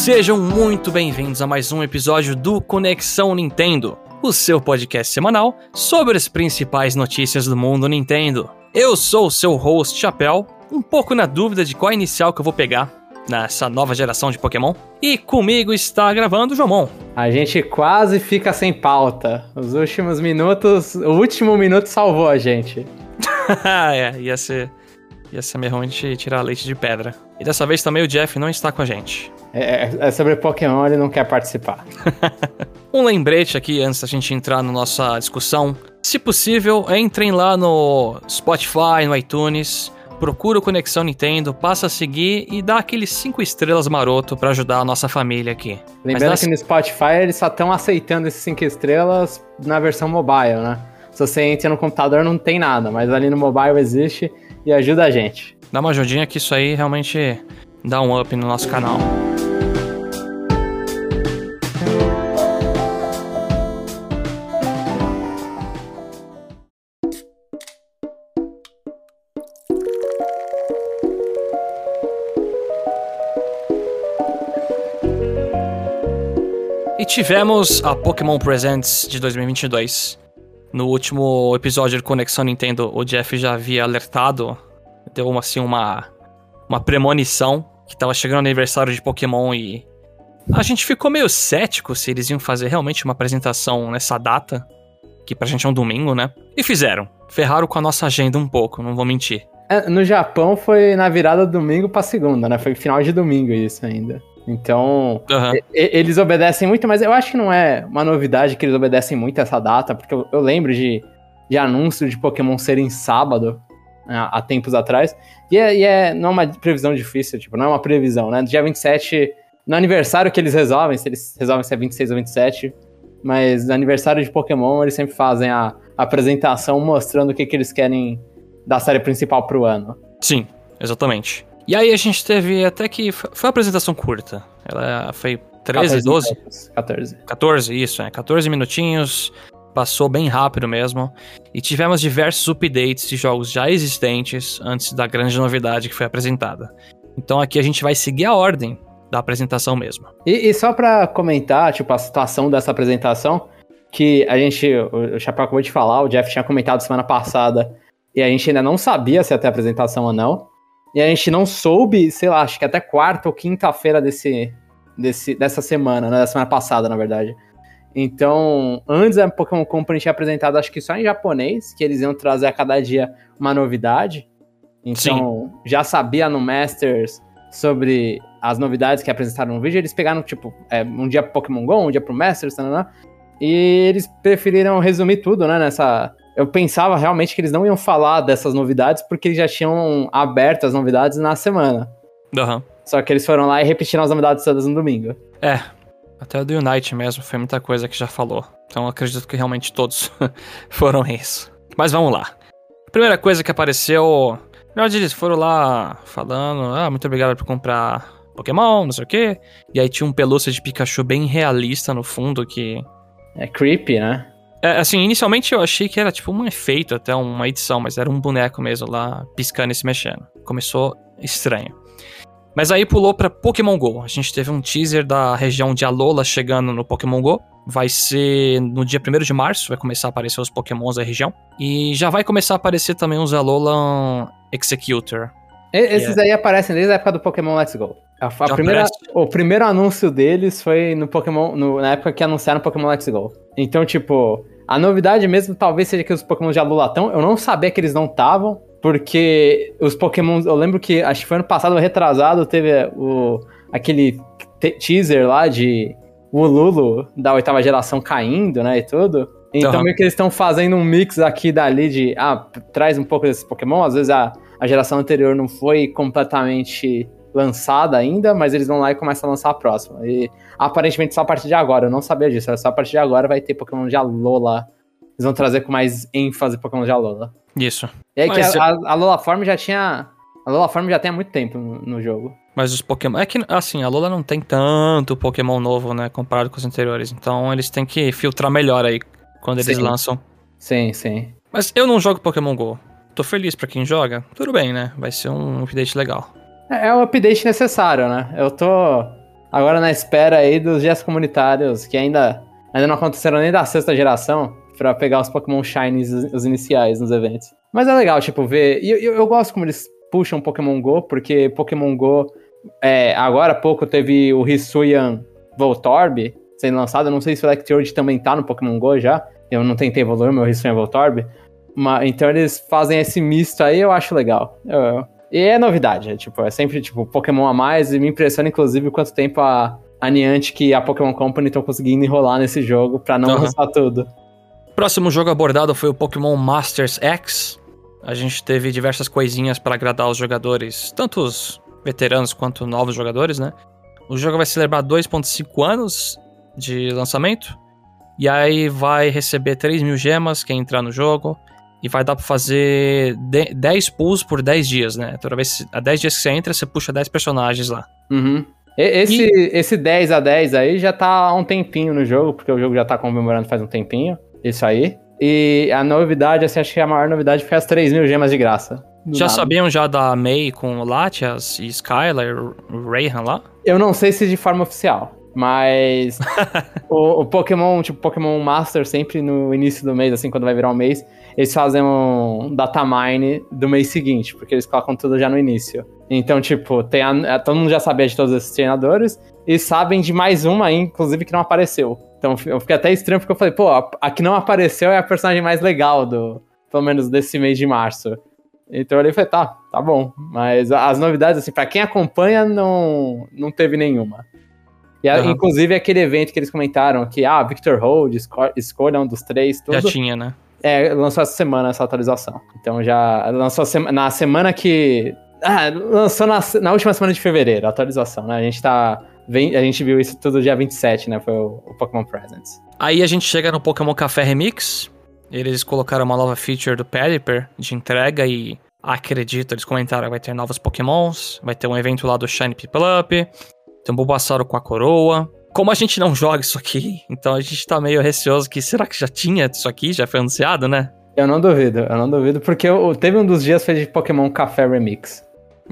Sejam muito bem-vindos a mais um episódio do Conexão Nintendo, o seu podcast semanal sobre as principais notícias do mundo Nintendo. Eu sou o seu host Chapéu, um pouco na dúvida de qual inicial que eu vou pegar nessa nova geração de Pokémon. E comigo está gravando o Jomon. A gente quase fica sem pauta. Os últimos minutos, o último minuto salvou a gente. é, ia ser, ia ser meio ruim de tirar leite de pedra. E dessa vez também o Jeff não está com a gente. É, é sobre Pokémon, ele não quer participar. um lembrete aqui antes da gente entrar na nossa discussão. Se possível, entrem lá no Spotify, no iTunes procura o Conexão Nintendo, passa a seguir e dá aqueles 5 estrelas maroto para ajudar a nossa família aqui. Lembrando que no Spotify eles só estão aceitando esses 5 estrelas na versão mobile, né? Se você entra no computador não tem nada, mas ali no mobile existe e ajuda a gente. Dá uma ajudinha que isso aí realmente dá um up no nosso canal. tivemos a Pokémon Presents de 2022. No último episódio de Conexão Nintendo, o Jeff já havia alertado, deu uma, assim uma, uma premonição que tava chegando o aniversário de Pokémon e a gente ficou meio cético se eles iam fazer realmente uma apresentação nessa data, que pra gente é um domingo, né? E fizeram. Ferraram com a nossa agenda um pouco, não vou mentir. É, no Japão foi na virada do domingo pra segunda, né? Foi final de domingo isso ainda. Então, uhum. eles obedecem muito, mas eu acho que não é uma novidade que eles obedecem muito essa data, porque eu, eu lembro de, de anúncios de Pokémon serem sábado há tempos atrás. E, é, e é, não é uma previsão difícil, tipo, não é uma previsão, né? Dia 27, no aniversário que eles resolvem, se eles resolvem se é 26 ou 27, mas no aniversário de Pokémon eles sempre fazem a, a apresentação mostrando o que, que eles querem da série principal pro ano. Sim, exatamente. E aí a gente teve até que. Foi uma apresentação curta. Ela foi 13, 14 12? 14. 14, isso, é. 14 minutinhos. Passou bem rápido mesmo. E tivemos diversos updates de jogos já existentes antes da grande novidade que foi apresentada. Então aqui a gente vai seguir a ordem da apresentação mesmo. E, e só para comentar, tipo, a situação dessa apresentação, que a gente, o Chapéu acabou de falar, o Jeff tinha comentado semana passada, e a gente ainda não sabia se ia ter apresentação ou não. E a gente não soube, sei lá, acho que até quarta ou quinta-feira desse, desse, dessa semana, né? Da semana passada, na verdade. Então, antes a Pokémon Company tinha apresentado, acho que só em japonês, que eles iam trazer a cada dia uma novidade. Então, Sim. já sabia no Masters sobre as novidades que apresentaram no vídeo. Eles pegaram, tipo, é, um dia pro Pokémon GO, um dia pro Masters, né? e eles preferiram resumir tudo, né, nessa, eu pensava realmente que eles não iam falar dessas novidades porque eles já tinham aberto as novidades na semana. Uhum. Só que eles foram lá e repetiram as novidades todas no domingo. É, até o do Unite mesmo foi muita coisa que já falou. Então acredito que realmente todos foram isso. Mas vamos lá. A primeira coisa que apareceu. Na verdade, eles foram lá falando: Ah, muito obrigado por comprar Pokémon, não sei o quê. E aí tinha um pelúcia de Pikachu bem realista no fundo que. É creepy, né? É, assim, inicialmente eu achei que era tipo um efeito, até uma edição, mas era um boneco mesmo lá piscando e se mexendo. Começou estranho. Mas aí pulou para Pokémon Go. A gente teve um teaser da região de Alola chegando no Pokémon Go. Vai ser no dia 1 de março, vai começar a aparecer os Pokémons da região. E já vai começar a aparecer também os Alolan Executor. esses é... aí aparecem desde a época do Pokémon Let's Go. A, a primeira, o primeiro anúncio deles foi no Pokémon, no, na época que anunciaram Pokémon Let's Go. Então, tipo, a novidade mesmo talvez seja que os Pokémon de Alulatão, eu não sabia que eles não estavam, porque os Pokémon, eu lembro que acho que foi ano passado, retrasado, teve o aquele teaser lá de Ululu da oitava geração caindo, né, e tudo. Então uhum. meio que eles estão fazendo um mix aqui e dali de, ah, traz um pouco desses Pokémon, às vezes a, a geração anterior não foi completamente lançada ainda, mas eles vão lá e começam a lançar a próxima. E aparentemente só a partir de agora, eu não sabia disso, só a partir de agora vai ter Pokémon de Alola. Eles vão trazer com mais ênfase Pokémon de Alola. Isso. E aí mas que a, a, Alola Form já tinha. A Alola Form já tem há muito tempo no, no, jogo. Mas os Pokémon. É que, assim, a Alola não tem tanto Pokémon novo, né? Comparado com os anteriores. Então eles têm que filtrar melhor aí quando eles sim. lançam. Sim, sim. Mas eu não jogo Pokémon GO. Tô feliz pra quem joga. Tudo bem, né? Vai ser um update legal. É, é o update necessário, né? Eu tô. Agora na espera aí dos dias comunitários, que ainda, ainda não aconteceram nem da sexta geração, para pegar os Pokémon Shinies, os iniciais nos eventos. Mas é legal, tipo, ver. E eu, eu, eu gosto como eles puxam Pokémon Go, porque Pokémon Go, é, agora há pouco teve o Hisuian Voltorb sendo lançado. Eu não sei se o Electrode também tá no Pokémon Go já. Eu não tentei evoluir meu Hisuian Voltorb. Mas, então eles fazem esse misto aí, eu acho legal. Eu, e é novidade, é, tipo, é sempre tipo Pokémon a mais, e me impressiona inclusive quanto tempo a, a Niantic e a Pokémon Company estão conseguindo enrolar nesse jogo para não uhum. lançar tudo. Próximo jogo abordado foi o Pokémon Masters X. A gente teve diversas coisinhas para agradar os jogadores, tanto os veteranos quanto novos jogadores, né? O jogo vai celebrar 2.5 anos de lançamento. E aí vai receber 3 mil gemas quem entrar no jogo. E vai dar pra fazer 10 pulls por 10 dias, né? Toda vez, a 10 dias que você entra, você puxa 10 personagens lá. Uhum. Esse, e... esse 10 a 10 aí já tá há um tempinho no jogo, porque o jogo já tá comemorando faz um tempinho. Isso aí. E a novidade, assim, acho que a maior novidade foi as 3 mil gemas de graça. Já nada. sabiam já da May com Latias e Skylar, Rayhan lá? Eu não sei se de forma oficial. Mas o, o, Pokémon, tipo, Pokémon Master, sempre no início do mês, assim, quando vai virar um mês, eles fazem um data mine do mês seguinte, porque eles colocam tudo já no início. Então, tipo, tem a, todo mundo já sabia de todos esses treinadores e sabem de mais uma aí, inclusive, que não apareceu. Então eu fiquei até estranho porque eu falei, pô, a, a que não apareceu é a personagem mais legal do, pelo menos desse mês de março. Então eu falei, tá, tá bom. Mas as novidades, assim, pra quem acompanha, não, não teve nenhuma. E, uhum. inclusive, aquele evento que eles comentaram que, ah, Victor Hold, escolha um dos três, tudo. Já tinha, né? É, lançou essa semana essa atualização. Então já lançou na semana que. Ah, lançou na, na última semana de fevereiro a atualização, né? A gente tá. Vem, a gente viu isso tudo dia 27, né? Foi o, o Pokémon Presents. Aí a gente chega no Pokémon Café Remix. Eles colocaram uma nova feature do Pelipper de entrega e acredito, eles comentaram que vai ter novos Pokémons, vai ter um evento lá do Shiny People Up, tem um Bulbasauro com a coroa. Como a gente não joga isso aqui, então a gente tá meio receoso que será que já tinha isso aqui? Já foi anunciado, né? Eu não duvido, eu não duvido, porque eu, teve um dos dias foi de Pokémon Café Remix.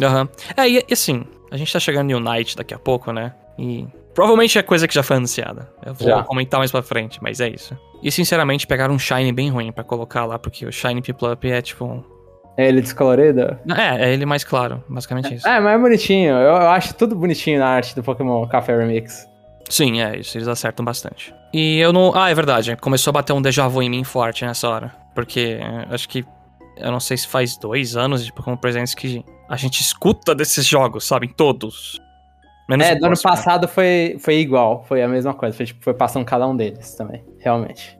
Aham. Uhum. É, e, e assim, a gente tá chegando em Unite daqui a pouco, né? E provavelmente é coisa que já foi anunciada. Eu vou já. comentar mais pra frente, mas é isso. E sinceramente, pegaram um Shine bem ruim para colocar lá, porque o Shine Piplup é tipo é ele descolorido? É, é ele mais claro, basicamente isso. É, mas é bonitinho. Eu, eu, acho tudo bonitinho na arte do Pokémon Café Remix. Sim, é isso, eles acertam bastante. E eu não. Ah, é verdade, começou a bater um déjà vu em mim forte nessa hora. Porque é, acho que. Eu não sei se faz dois anos de Pokémon Presentes que a gente escuta desses jogos, sabe? Todos. Menos é, do ano passado foi, foi igual, foi a mesma coisa. Foi, tipo, foi passando cada um deles também, realmente.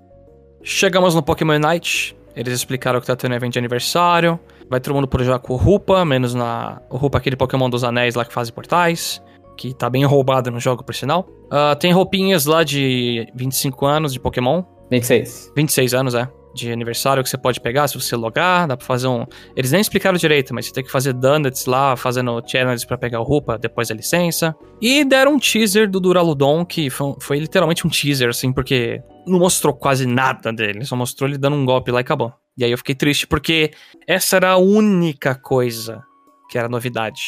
Chegamos no Pokémon Night, eles explicaram que tá tendo evento de aniversário. Vai todo mundo por jogar com o Rupa, menos na. O Rupa, aquele Pokémon dos anéis lá que faz portais. Que tá bem roubado no jogo, por sinal. Uh, tem roupinhas lá de 25 anos de Pokémon. 26. 26 anos, é de aniversário que você pode pegar se você logar, dá pra fazer um... Eles nem explicaram direito, mas você tem que fazer donuts lá, fazendo challenges para pegar o Rupa depois da licença. E deram um teaser do Duraludon, que foi, foi, literalmente um teaser, assim, porque não mostrou quase nada dele, só mostrou ele dando um golpe lá e acabou. E aí eu fiquei triste, porque essa era a única coisa que era novidade.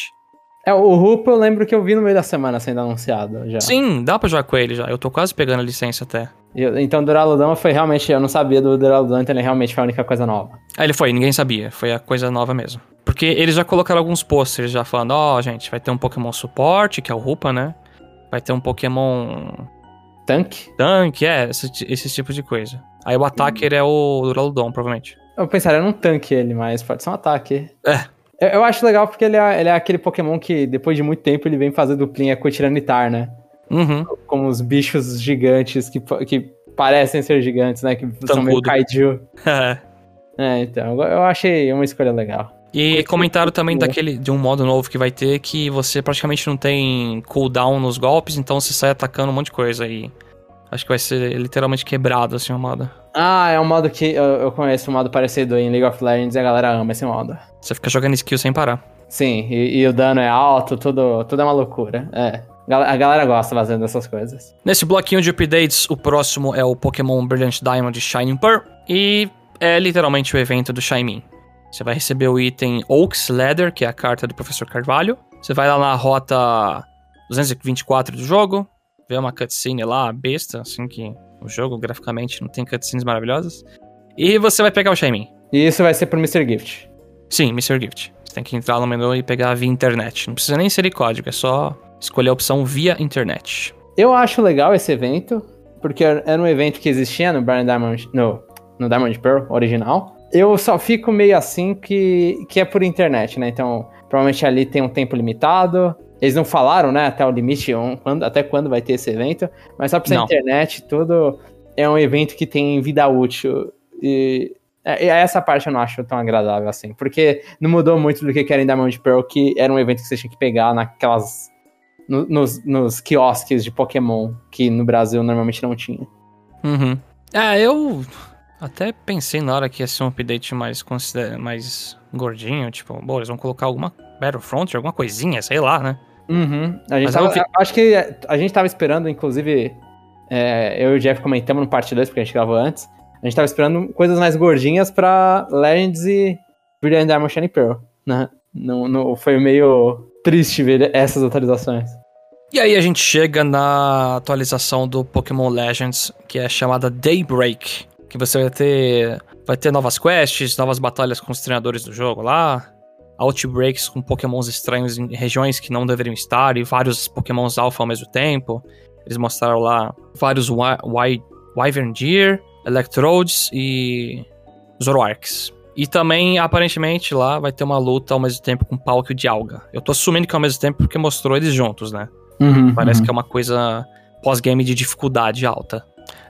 É, o Rupa eu lembro que eu vi no meio da semana sendo anunciado já. Sim, dá pra jogar com ele já. Eu tô quase pegando a licença até. Eu, então, Duraludon foi realmente. Eu não sabia do Duraludon, então ele realmente foi a única coisa nova. Ah, ele foi, ninguém sabia. Foi a coisa nova mesmo. Porque eles já colocaram alguns posters já falando: ó, oh, gente, vai ter um Pokémon suporte, que é o Rupa, né? Vai ter um Pokémon. Tanque? Tanque, é, esse, esse tipo de coisa. Aí o Attacker hum. é o Duraludon, provavelmente. Eu pensaria num tanque ele, mas pode ser um ataque. É, eu, eu acho legal porque ele é, ele é aquele Pokémon que, depois de muito tempo, ele vem fazer duplinha com o Tiranitar, né? Uhum. Como os bichos gigantes que, que parecem ser gigantes, né? Que Tancudo. são meio kaiju. é, então, eu achei uma escolha legal. E comentaram também daquele de um modo novo que vai ter que você praticamente não tem cooldown nos golpes, então você sai atacando um monte de coisa aí. Acho que vai ser literalmente quebrado assim o modo. Ah, é um modo que eu, eu conheço um modo parecido em League of Legends e a galera ama esse modo. Você fica jogando skill sem parar. Sim, e, e o dano é alto, tudo, tudo é uma loucura. É. A galera gosta fazendo essas coisas. Nesse bloquinho de updates, o próximo é o Pokémon Brilliant Diamond Shining Pearl. E é literalmente o evento do Shiny. Você vai receber o item Oaks Leather, que é a carta do Professor Carvalho. Você vai lá na rota 224 do jogo, vê uma cutscene lá, besta, assim que o jogo graficamente não tem cutscenes maravilhosas. E você vai pegar o Shaymin. E isso vai ser pro Mr. Gift. Sim, Mr. Gift. Você tem que entrar no menu e pegar via internet. Não precisa nem ser código, é só escolher a opção via internet. Eu acho legal esse evento, porque era um evento que existia no Brian Diamond, no, no Diamond Pearl original. Eu só fico meio assim que, que é por internet, né? Então, provavelmente ali tem um tempo limitado. Eles não falaram, né, até o limite, quando, até quando vai ter esse evento, mas só pra ser internet, tudo é um evento que tem vida útil. E, é, e essa parte eu não acho tão agradável assim, porque não mudou muito do que querem Diamond Pearl, que era um evento que você tinha que pegar naquelas. No, nos, nos quiosques de Pokémon, que no Brasil normalmente não tinha. Uhum. É, eu até pensei na hora que ia ser um update mais, mais gordinho, tipo, bom, eles vão colocar alguma Battlefront, alguma coisinha, sei lá, né? Uhum. A gente tava, vi... Acho que a gente tava esperando, inclusive, é, eu e o Jeff comentamos no parte 2, porque a gente gravou antes. A gente tava esperando coisas mais gordinhas pra Legends e Brilliant Diamond Shiny Pearl, né? Não, não, foi meio triste ver essas atualizações. E aí a gente chega na atualização do Pokémon Legends, que é chamada Daybreak, que você vai ter vai ter novas quests, novas batalhas com os treinadores do jogo lá, outbreaks com pokémons estranhos em regiões que não deveriam estar e vários pokémons alpha ao mesmo tempo. Eles mostraram lá vários Wyvern Deer, Electrodes e Zoroarks. E também, aparentemente, lá vai ter uma luta ao mesmo tempo com Palkia de Alga. Eu tô assumindo que é ao mesmo tempo porque mostrou eles juntos, né? Uhum, Parece uhum. que é uma coisa pós-game de dificuldade alta.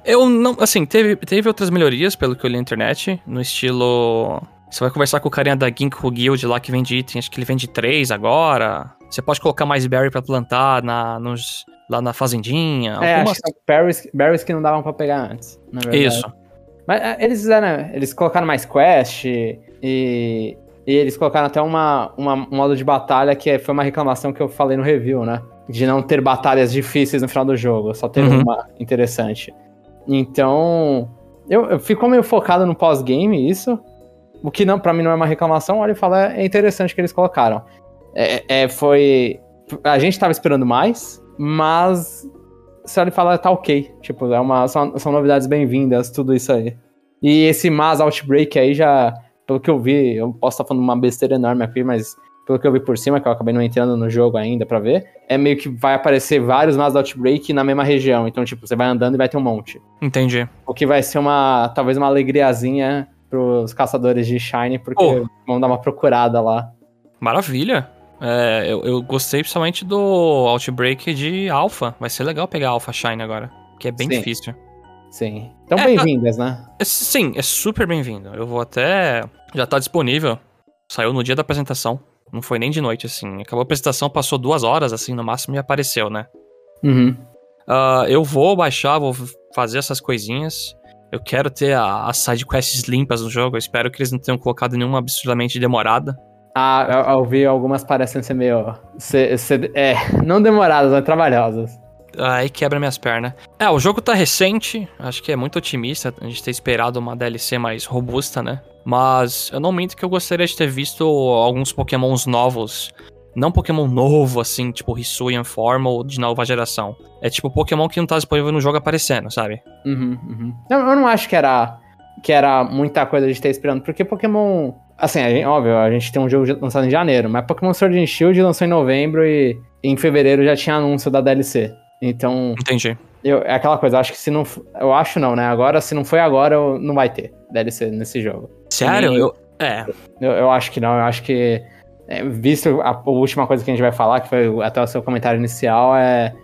Eu não. Assim, teve, teve outras melhorias, pelo que eu li na internet, no estilo. Você vai conversar com o carinha da Ginkgo Guild lá que vende itens, acho que ele vende três agora. Você pode colocar mais berry para plantar na, nos, lá na fazendinha. É, algumas... acho que berries, berries que não davam para pegar antes, na verdade. Isso. Mas é, eles fizeram, né, eles colocaram mais quest e, e eles colocaram até uma, uma, um modo de batalha que foi uma reclamação que eu falei no review, né? De não ter batalhas difíceis no final do jogo, só ter uhum. uma interessante. Então, eu, eu fico meio focado no pós-game, isso. O que não, para mim não é uma reclamação, olha e fala, é interessante que eles colocaram. É, é, foi. A gente tava esperando mais, mas você olha e fala, tá ok. Tipo, é uma, são, são novidades bem-vindas, tudo isso aí. E esse Mas Outbreak aí já, pelo que eu vi, eu posso estar falando uma besteira enorme aqui, mas pelo que eu vi por cima, que eu acabei não entrando no jogo ainda para ver, é meio que vai aparecer vários Mass Outbreak na mesma região. Então, tipo, você vai andando e vai ter um monte. Entendi. O que vai ser uma, talvez uma alegriazinha pros caçadores de Shine, porque oh. vão dar uma procurada lá. Maravilha. É, eu, eu, gostei principalmente do Outbreak de Alpha. Vai ser legal pegar Alpha Shine agora, que é bem Sim. difícil. Sim. Então, é, bem-vindas, né? É, sim, é super bem-vindo. Eu vou até. Já tá disponível. Saiu no dia da apresentação. Não foi nem de noite, assim. Acabou a apresentação, passou duas horas, assim, no máximo, e apareceu, né? Uhum. Uh, eu vou baixar, vou fazer essas coisinhas. Eu quero ter as sidequests limpas no jogo. Eu espero que eles não tenham colocado nenhuma absurdamente demorada. Ah, eu, eu vi algumas parecendo ser meio. Ser, ser, é, não demoradas, mas trabalhosas. Aí quebra minhas pernas. É, o jogo tá recente, acho que é muito otimista a gente ter esperado uma DLC mais robusta, né? Mas eu não minto que eu gostaria de ter visto alguns pokémons novos. Não Pokémon novo, assim, tipo Hisuian Form ou de nova geração. É tipo Pokémon que não tá disponível no jogo aparecendo, sabe? Uhum, uhum. Não, eu não acho que era, que era muita coisa de ter esperando, porque Pokémon. Assim, a gente, óbvio, a gente tem um jogo lançado em janeiro, mas Pokémon Sword and Shield lançou em novembro e em fevereiro já tinha anúncio da DLC. Então. Entendi. Eu, é aquela coisa, acho que se não. Eu acho não, né? Agora, se não foi agora, não vai ter DLC nesse jogo. Sério? eu, é. Eu, eu, acho que não, eu acho que. É, visto a, a, última coisa que a gente vai falar, que foi até o seu comentário inicial, é.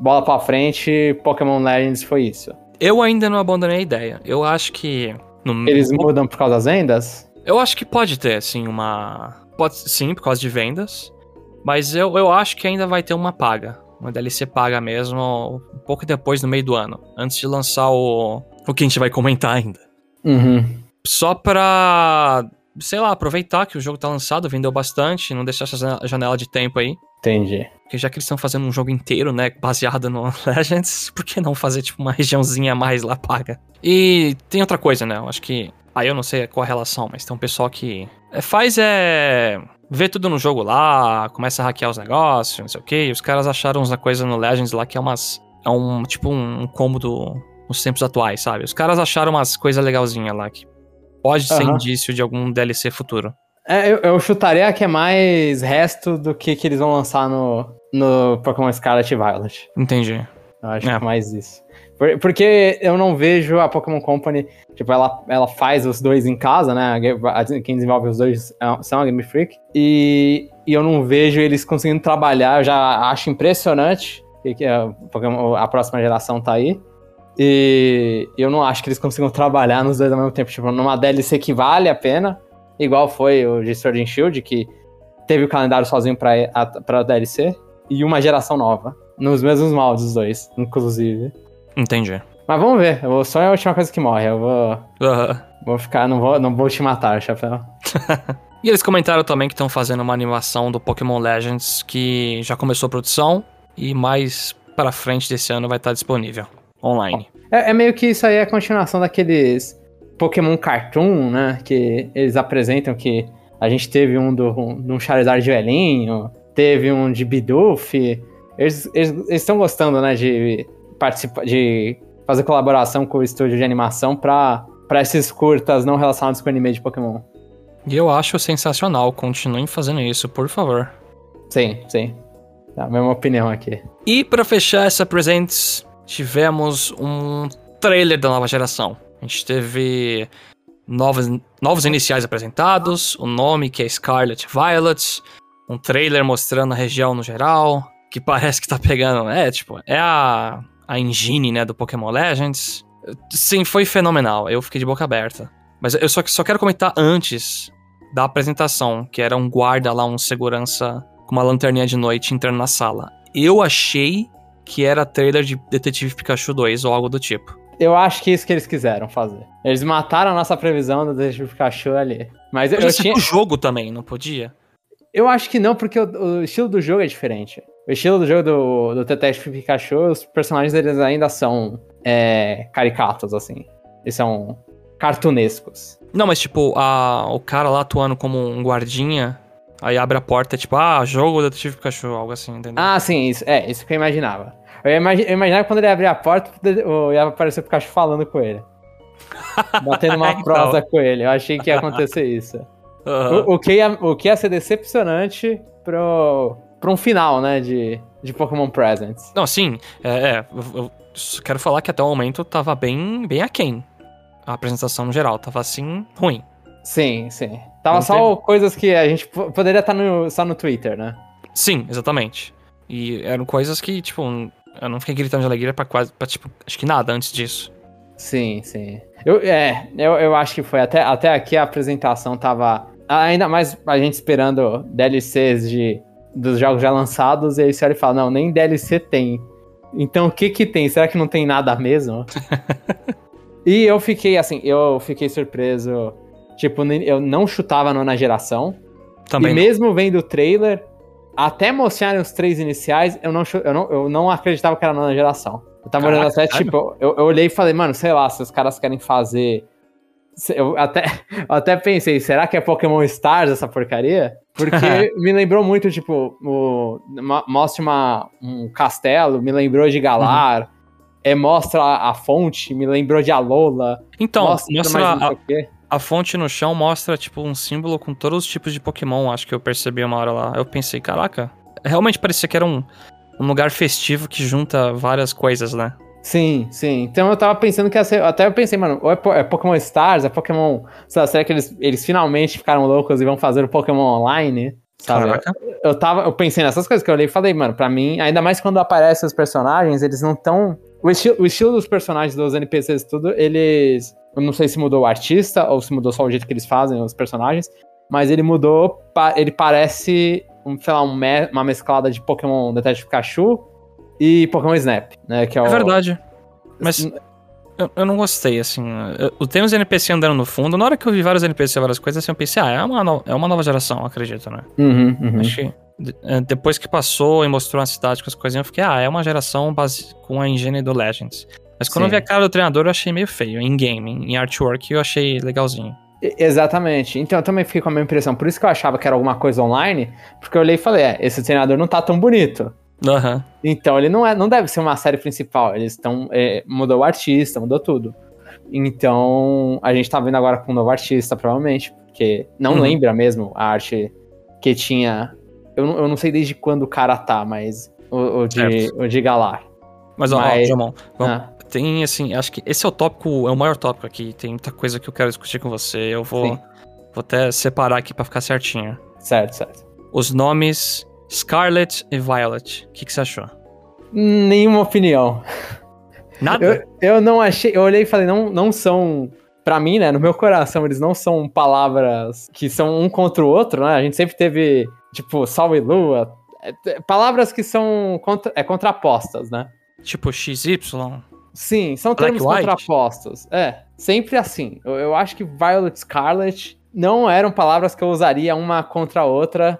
Bola pra frente, Pokémon Legends foi isso. Eu ainda não abandonei a ideia. Eu acho que. No... Eles mudam por causa das vendas? Eu acho que pode ter, assim, uma. Pode sim, por causa de vendas. Mas eu, eu acho que ainda vai ter uma paga uma DLC paga mesmo, um pouco depois, no meio do ano, antes de lançar o, o que a gente vai comentar ainda. Uhum. Só pra, sei lá, aproveitar que o jogo tá lançado, vendeu bastante, não deixar essa janela de tempo aí. Entendi. Porque já que eles estão fazendo um jogo inteiro, né, baseado no Legends, por que não fazer, tipo, uma regiãozinha a mais lá paga? E tem outra coisa, né, eu acho que Aí eu não sei qual a relação, mas tem um pessoal que é, faz é vê tudo no jogo lá, começa a hackear os negócios, não sei o que. Os caras acharam uma coisa no Legends lá que é umas. É um tipo um cômodo nos tempos atuais, sabe? Os caras acharam umas coisas legalzinhas lá que pode ser indício de algum DLC futuro. É, eu, eu, chutaria que é mais resto do que que eles vão lançar no, no Pokémon Scarlet e Violet. Entendi. Eu acho é. que é mais isso. Porque eu não vejo a Pokémon Company, tipo, ela, ela faz os dois em casa, né? Quem desenvolve os dois é são a Game Freak. E, e eu não vejo eles conseguindo trabalhar, eu já acho impressionante que a, Pokémon, a próxima geração tá aí. E eu não acho que eles consigam trabalhar nos dois ao mesmo tempo. Tipo, numa DLC que vale a pena, igual foi o de Sword and Shield, que teve o calendário sozinho pra, a, pra DLC, e uma geração nova. Nos mesmos moldes, os dois, inclusive. Entendi. Mas vamos ver, o sonho é a última coisa que morre. Eu vou. Uhum. Vou ficar, não vou, não vou te matar, chapéu. e eles comentaram também que estão fazendo uma animação do Pokémon Legends que já começou a produção e mais para frente desse ano vai estar disponível online. É, é, meio que isso aí é a continuação daqueles Pokémon Cartoon, né? Que eles apresentam que a gente teve um do, um, de um Charizard de velhinho, teve um de Bidoof. Eles estão gostando, né? De participar, de fazer colaboração com o estúdio de animação para esses curtas não relacionados com anime de Pokémon. E eu acho sensacional. Continuem fazendo isso, por favor. Sim, sim. É a mesma opinião aqui. E para fechar essa Presents, tivemos um trailer da nova geração. A gente teve novos, novos iniciais apresentados, o nome que é Scarlet Violet, um trailer mostrando a região no geral, que parece que tá pegando. É, tipo, é a, a engine, né, do Pokémon Legends. Sim, foi fenomenal. Eu fiquei de boca aberta. Mas eu só, só quero comentar antes da apresentação, que era um guarda lá, um segurança com uma lanterninha de noite entrando na sala. Eu achei que era trailer de Detetive Pikachu 2 ou algo do tipo. Eu acho que é isso que eles quiseram fazer. Eles mataram a nossa previsão do Detetive Pikachu ali. Mas eu, eu tinha... o jogo também, não podia? Eu acho que não, porque o, o, estilo do jogo é diferente. O estilo do jogo do, do Detetive Pikachu, os personagens deles ainda são é, caricatos, assim. Eles são cartunescos. Não, mas tipo, a, o cara lá atuando como um guardinha, Aí abre a porta, tipo, ah, jogo do Detetive Pikachu, algo assim, entendeu? Ah, sim, isso, é, isso que eu imaginava. Eu, imagi eu imaginava que quando ele abrir a porta, ia aparecer o Pikachu falando com ele. Batendo uma então. prosa com ele. Eu achei que ia acontecer isso. Uhum. O, o, que ia, o que ia ser decepcionante pro, pro um final, né, de, de Pokémon Presents. Não, sim, é, é eu, eu quero falar que até o momento tava bem, bem aquém. A apresentação no geral, tava assim, ruim. Sim, sim. Tava não só teve... coisas que a gente poderia estar no, só no Twitter, né? Sim, exatamente. E eram coisas que, tipo, eu não fiquei gritando de alegria pra quase, pra, tipo, acho que nada antes disso. Sim, sim. Eu, é, eu, eu acho que foi. Até, até aqui a apresentação tava. Ainda mais a gente esperando DLCs de, dos jogos já lançados, e aí você olha e fala, não, nem DLC tem. Então o que que tem? Será que não tem nada mesmo? e eu fiquei assim, eu fiquei surpreso Tipo, eu não chutava a nona geração. Também e mesmo vendo o trailer, até mostrarem os três iniciais, eu não, eu não, eu não acreditava que era a nona geração. Eu tava Caraca, olhando até, tipo, eu, eu olhei e falei, mano, sei lá, se os caras querem fazer. Eu até, eu até pensei, será que é Pokémon Stars essa porcaria? Porque me lembrou muito, tipo, o, mostra uma, um castelo, me lembrou de Galar. Uhum. É, mostra a, a, fonte, me lembrou de Alola. Então, mostra, mostra a, a fonte no chão mostra, tipo, um símbolo com todos os tipos de Pokémon, acho que eu percebi uma hora lá. Eu pensei, caraca, realmente parecia que era um, um lugar festivo que junta várias coisas, né? Sim, sim. Então eu tava pensando que ia ser. Até eu pensei, mano, ou é, é Pokémon Stars, é Pokémon. Lá, será que eles, eles finalmente ficaram loucos e vão fazer o Pokémon Online? Sabe? Caraca. Eu, tava, eu pensei nessas coisas que eu olhei e falei, mano, pra mim, ainda mais quando aparecem os personagens, eles não tão. O, esti o estilo dos personagens, dos NPCs tudo, eles eu não sei se mudou o artista ou se mudou só o jeito que eles fazem os personagens, mas ele mudou, ele parece, um, sei lá, um me uma mesclada de Pokémon Detetive Pikachu e Pokémon Snap, né? Que é, é o... verdade. Mas eu, eu, não gostei, assim. Eu, tenho os NPC andando no fundo. Na hora que eu vi vários NPC e várias coisas, assim, eu pensei, ah, é uma, no, é uma nova geração, acredito, né? Uhum, uhum. Acho que é, depois que passou e mostrou a cidade com as coisinhas, eu fiquei, ah, é uma geração base com a engine do Legends. Mas quando Sim. eu vi a cara do treinador, eu achei meio feio. Em game, em artwork, eu achei legalzinho. Exatamente. Então eu também fiquei com a mesma impressão. Por isso que eu achava que era alguma coisa online, porque eu olhei e falei, é, esse treinador não tá tão bonito. Uhum. Então ele não, é, não deve ser uma série principal. Eles estão. É, mudou o artista, mudou tudo. Então a gente tá vendo agora com um novo artista, provavelmente. Porque não uhum. lembra mesmo a arte que tinha. Eu, eu não sei desde quando o cara tá, mas. O, o de, o de Galar. Mas, ó, mas... ó Jamon, vamos, ah tem, assim, acho que esse é o tópico, é o maior tópico aqui. Tem muita coisa que eu quero discutir com você. Eu vou, vou até separar aqui para ficar certinho. Certo, certo. Os nomes Scarlet e Violet. O que, que você achou? Nenhuma opinião. Nada? Eu, eu não achei. Eu olhei e falei, não, não são. Pra mim, né, no meu coração, eles não são palavras que são um contra o outro, né? A gente sempre teve, tipo, Sol e Lua. É, é, palavras que são contra, é, contrapostas, né? Tipo XY. Sim, são termos contrapostos. É, sempre assim. Eu, eu acho que Violet Scarlet não eram palavras que eu usaria uma contra a outra.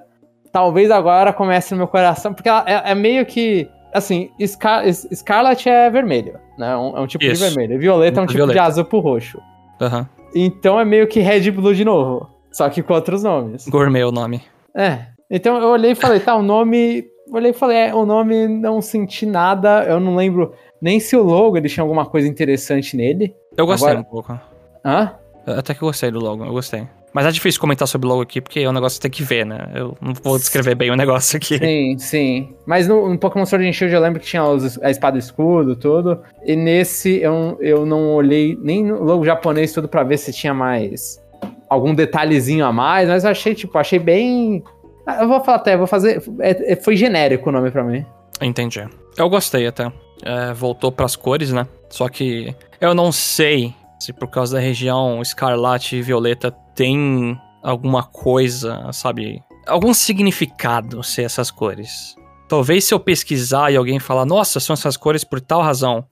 Talvez agora comece no meu coração, porque ela, é, é, meio que. Assim, Scar Scarlet é vermelho, né? É um, é um tipo Isso. de vermelho. Violeta é um tipo Violeta. de azul pro roxo. Uhum. Então é meio que Red Blue de novo. Só que com outros nomes. Gourmet é o nome. É. Então eu olhei e falei, tá, o nome. Olhei e falei, é, o nome não senti nada. Eu não lembro nem se o logo ele tinha alguma coisa interessante nele. Eu gostei Agora... um pouco. Hã? Até que eu gostei do logo, eu gostei. Mas é difícil comentar sobre o logo aqui, porque é um negócio que tem que ver, né? Eu não vou descrever bem o negócio aqui. Sim, sim. Mas no, no Pokémon Sword and Shield eu lembro que tinha os, a espada e escudo, tudo. E nesse eu, eu não olhei nem no logo japonês tudo para ver se tinha mais algum detalhezinho a mais, mas eu achei, tipo, achei bem. Ah, eu vou falar até, vou fazer. É, é, foi genérico o nome para mim. Entendi. Eu gostei até é, voltou para as cores, né? Só que eu não sei se por causa da região escarlate e violeta tem alguma coisa, sabe? Algum significado ser essas cores. Talvez se eu pesquisar e alguém falar, nossa, são essas cores por tal razão,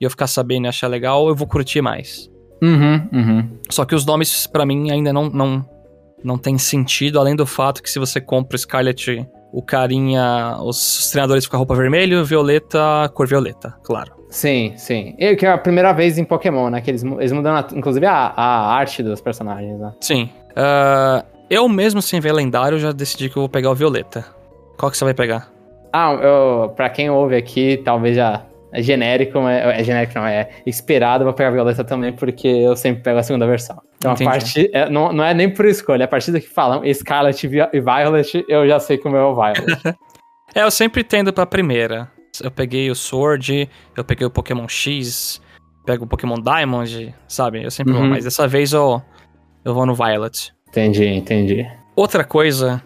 e eu ficar sabendo e achar legal, eu vou curtir mais. Uhum, uhum. Só que os nomes, para mim, ainda não, não, não tem sentido, além do fato que se você compra o Scarlet o carinha, os, treinadores ficam com a roupa vermelho, violeta, cor violeta, claro. Sim, sim. E que é a primeira vez em Pokémon, né? Que eles, eles mudam, a, inclusive, a, a arte dos personagens, né? Sim. Uh, eu mesmo, sem ver lendário, já decidi que eu vou pegar o violeta. Qual que você vai pegar? Ah, eu, pra quem ouve aqui, talvez já é genérico, é, é genérico não, é esperado, vou pegar a Violeta também, porque eu sempre pego a segunda versão. Então Entendi. a partir. É, não, não é nem por escolha, a partir do que falam Scarlet e Violet, eu já sei que o meu é o Violet. é, eu sempre tendo pra primeira. Eu peguei o Sword, eu peguei o Pokémon X, pego o Pokémon Diamond, sabe? Eu sempre uhum. vou, mas dessa vez eu, eu vou no Violet. Entendi, entendi. Outra coisa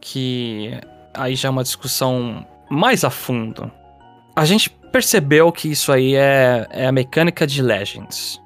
que aí já é uma discussão mais a fundo. A gente percebeu que isso aí é, é a mecânica de Legends.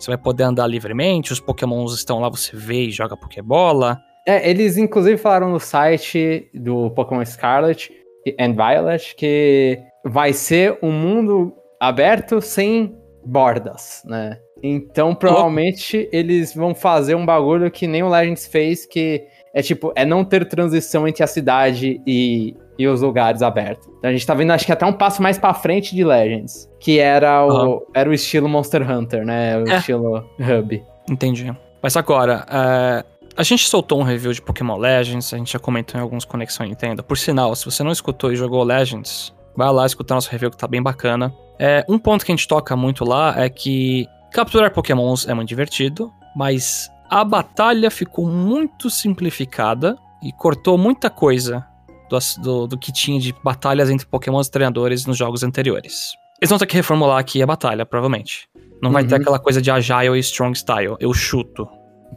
Você vai poder andar livremente, os pokémons estão lá, você vê e joga Pokébola. É, eles inclusive falaram no site do Pokémon Scarlet and Violet que vai ser um mundo aberto sem bordas, né? Então, provavelmente, oh. eles vão fazer um bagulho que nem o Legends fez, que é tipo, é não ter transição entre a cidade e, e os lugares abertos. Então a gente tá vendo, acho que até um passo mais pra frente de Legends, que era o, uhum. era o estilo Monster Hunter, né? O é. estilo Hub. Entendi. Mas agora, uh, a gente soltou um review de Pokémon Legends, a gente já comentou em alguns Conexão Nintendo. Por sinal, se você não escutou e jogou Legends, vai lá escutar nosso review que tá bem bacana. É, um ponto que a gente toca muito lá é que capturar Pokémons é muito divertido, mas a batalha ficou muito simplificada e cortou muita coisa do, do, do que tinha de batalhas entre Pokémon e treinadores nos jogos anteriores. Eles vão ter que reformular aqui a batalha, provavelmente. Não vai ter uhum. aquela coisa de Agile e Strong Style. Eu chuto.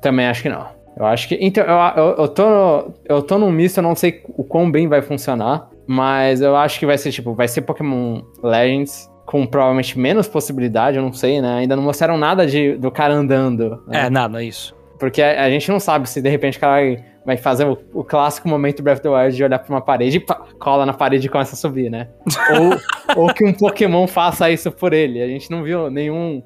Também acho que não. Eu acho que. Então, eu, eu, eu, tô, eu tô num misto, eu não sei o quão bem vai funcionar. Mas eu acho que vai ser tipo, vai ser Pokémon Legends com provavelmente menos possibilidade, eu não sei, né? Ainda não mostraram nada de, do cara andando. Né? É, nada, isso. Porque a, a, gente não sabe se de repente o cara vai, vai fazer o, o, clássico momento Breath of the Wild de olhar pra uma parede e pá, cola na parede e começa a subir, né? ou, ou que um Pokémon faça isso por ele. A gente não viu nenhum.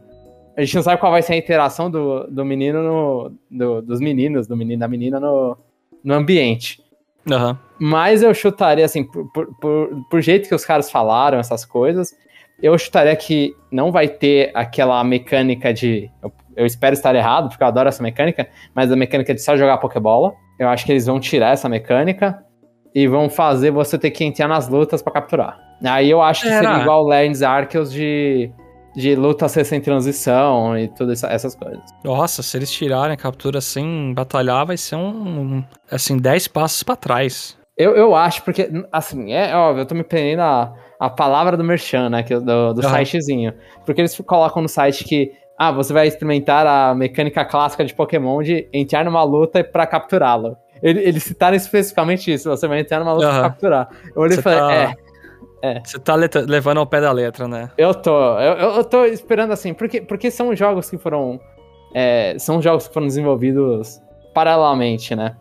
A gente não sabe qual vai ser a interação do, do menino no. Do, dos meninos, do menino da menina no, no ambiente. Uhum. Mas eu chutaria, assim, por, por, por, jeito que os caras falaram essas coisas, eu chutaria que não vai ter aquela mecânica de eu espero estar errado, porque eu adoro essa mecânica, mas a mecânica de só jogar Pokébola. Eu acho que eles vão tirar essa mecânica e vão fazer você ter que entrar nas lutas para capturar. Aí eu acho que Era. seria igual Legends Arceus de, de luta sem transição e todas essas coisas. Nossa, se eles tirarem a captura sem batalhar, vai ser um, assim, 10 passos para trás. Eu, eu acho, porque, assim, é óbvio, eu tô me prendendo a, a palavra do Merchan, né, do, do uhum. sitezinho. Porque eles colocam no site que, ah, você vai experimentar a mecânica clássica de Pokémon de entrar numa luta para capturá-lo. Eles citaram especificamente isso, você vai entrar numa luta uhum. pra capturar. Eu olhei e falei, tá... é... É. Você tá levando ao pé da letra, né? Eu tô. Eu, eu, tô esperando assim, porque, porque são jogos que foram. É, são jogos que foram desenvolvidos paralelamente, né?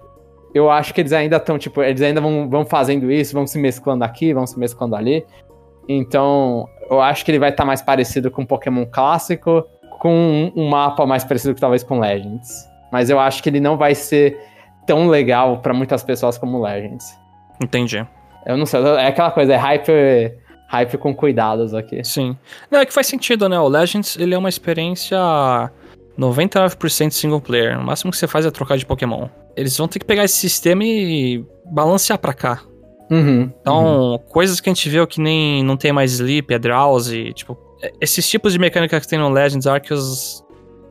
eu acho que eles ainda estão, tipo, eles ainda vão, vão fazendo isso, vão se mesclando aqui, vão se mesclando ali. Então, eu acho que ele vai estar tá mais parecido com Pokémon clássico, com um, mapa mais parecido que talvez com Legends. Mas eu acho que ele não vai ser tão legal para muitas pessoas como Legends. Entendi. Eu não sei, é aquela coisa, é hype, hype com cuidados aqui. Sim. Não, é que faz sentido, né? O Legends, ele é uma experiência 99% single player. O máximo que você faz é trocar de Pokémon. Eles vão ter que pegar esse sistema e balancear pra cá. Uhum, então, uhum. coisas que a gente viu que nem não tem mais sleep, é drowsy, tipo, esses tipos de mecânica que tem no Legends Arceus,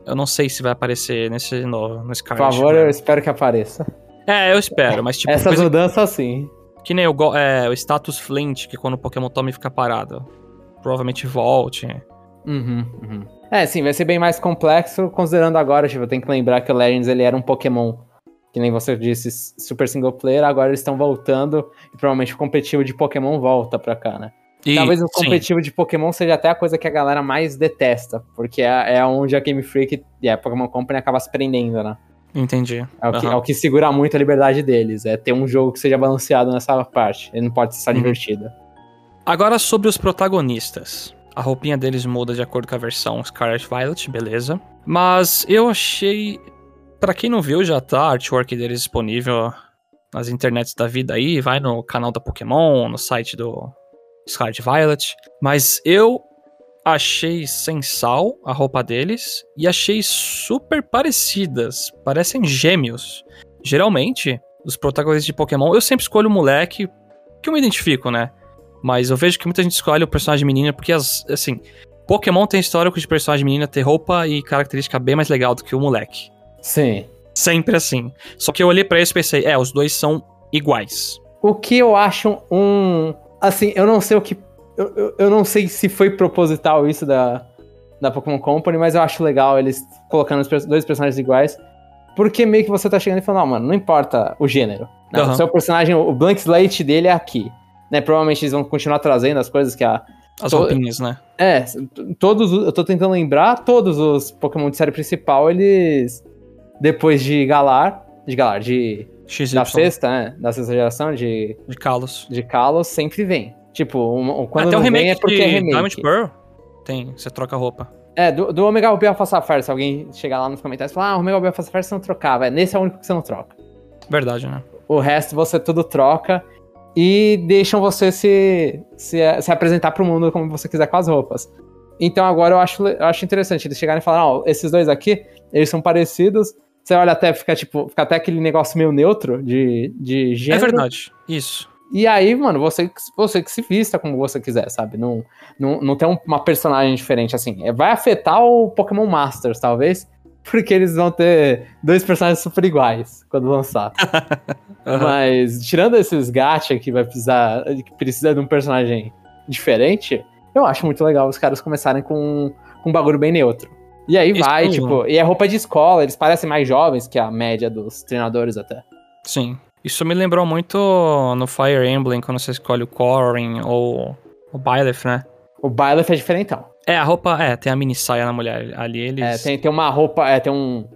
eu não sei se vai aparecer nesse novo, no Scarlet. Por favor, né? eu espero que apareça. É, eu espero, mas tipo... Essas mudanças sim. Que nem o, é, o status Flint, que quando o Pokémon toma e fica parado. Provavelmente volte. Uhum, uhum. É, sim, vai ser bem mais complexo, considerando agora, tipo, tem que lembrar que o Legends ele era um Pokémon, que nem você disse, super single player, agora eles estão voltando e provavelmente o competitivo de Pokémon volta pra cá, né? E, Talvez o competitivo sim. de Pokémon seja até a coisa que a galera mais detesta, porque é, é onde a Game Freak e a Pokémon Company acaba se prendendo, né? Entendi. É o, que, uhum. é o que segura muito a liberdade deles, é ter um jogo que seja balanceado nessa parte, ele não pode ser uhum. divertido. Agora sobre os protagonistas. A roupinha deles muda de acordo com a versão Scarlet Violet, beleza. Mas eu achei. Para quem não viu, já tá a artwork deles disponível nas internets da vida aí. Vai no canal da Pokémon, no site do Scarlet Violet. Mas eu achei sensal a roupa deles e achei super parecidas. Parecem gêmeos. Geralmente, os protagonistas de Pokémon, eu sempre escolho o moleque que eu me identifico, né? Mas eu vejo que muita gente escolhe o personagem menina porque, as, assim, Pokémon tem histórico de personagem menina ter roupa e característica bem mais legal do que o moleque. Sim. Sempre assim. Só que eu olhei para isso e pensei, é, os dois são iguais. O que eu acho um. Assim, eu não sei o que. Eu, eu, eu não sei se foi proposital isso da, da Pokémon Company, mas eu acho legal eles colocando os dois personagens iguais. Porque meio que você tá chegando e falando, não, mano, não importa o gênero. Né? Uhum. O seu personagem, o blank slate dele é aqui né? Provavelmente eles vão continuar trazendo as coisas que a. As to... roupinhas, né? É, todos. Eu tô tentando lembrar, todos os Pokémon de série principal, eles. Depois de Galar. De Galar, de. XY. Da sexta, né? Da sexta geração de. De Kalos. De Kalos sempre vem. Tipo, um, quando Até o remake vem é porque é remake. Diamond Pearl tem, você troca a roupa. É, do, do Omega Ruby Alpha Sapphire, se alguém chegar lá nos comentários e falar, ah, o Omega Ruby Alpha Sapphire você não trocava. É, nesse é o único que você não troca. Verdade, né? O resto você tudo troca e deixam você se, se, se apresentar para o mundo como você quiser com as roupas. Então agora eu acho, eu acho interessante eles chegarem e falar, ó, esses dois aqui, eles são parecidos. Você olha até, fica tipo, fica até aquele negócio meio neutro de, de gênero. É verdade, isso. E aí, mano, você, você que se vista como você quiser, sabe? Não, não, não tem uma personagem diferente, assim. É, vai afetar o Pokémon Masters, talvez, porque eles vão ter dois personagens super iguais quando lançar. uhum. Mas, tirando esses gacha que vai precisar. que precisa de um personagem diferente, eu acho muito legal os caras começarem com, com um bagulho bem neutro. E aí vai, tipo, e é roupa de escola, eles parecem mais jovens que a média dos treinadores até. Sim. Isso me lembrou muito no Fire Emblem, quando você escolhe o Corrin ou o Byleth, né? O Byleth é diferentão. É, a roupa, é, tem a mini saia na mulher ali, eles... É, tem, tem uma roupa, é, tem um...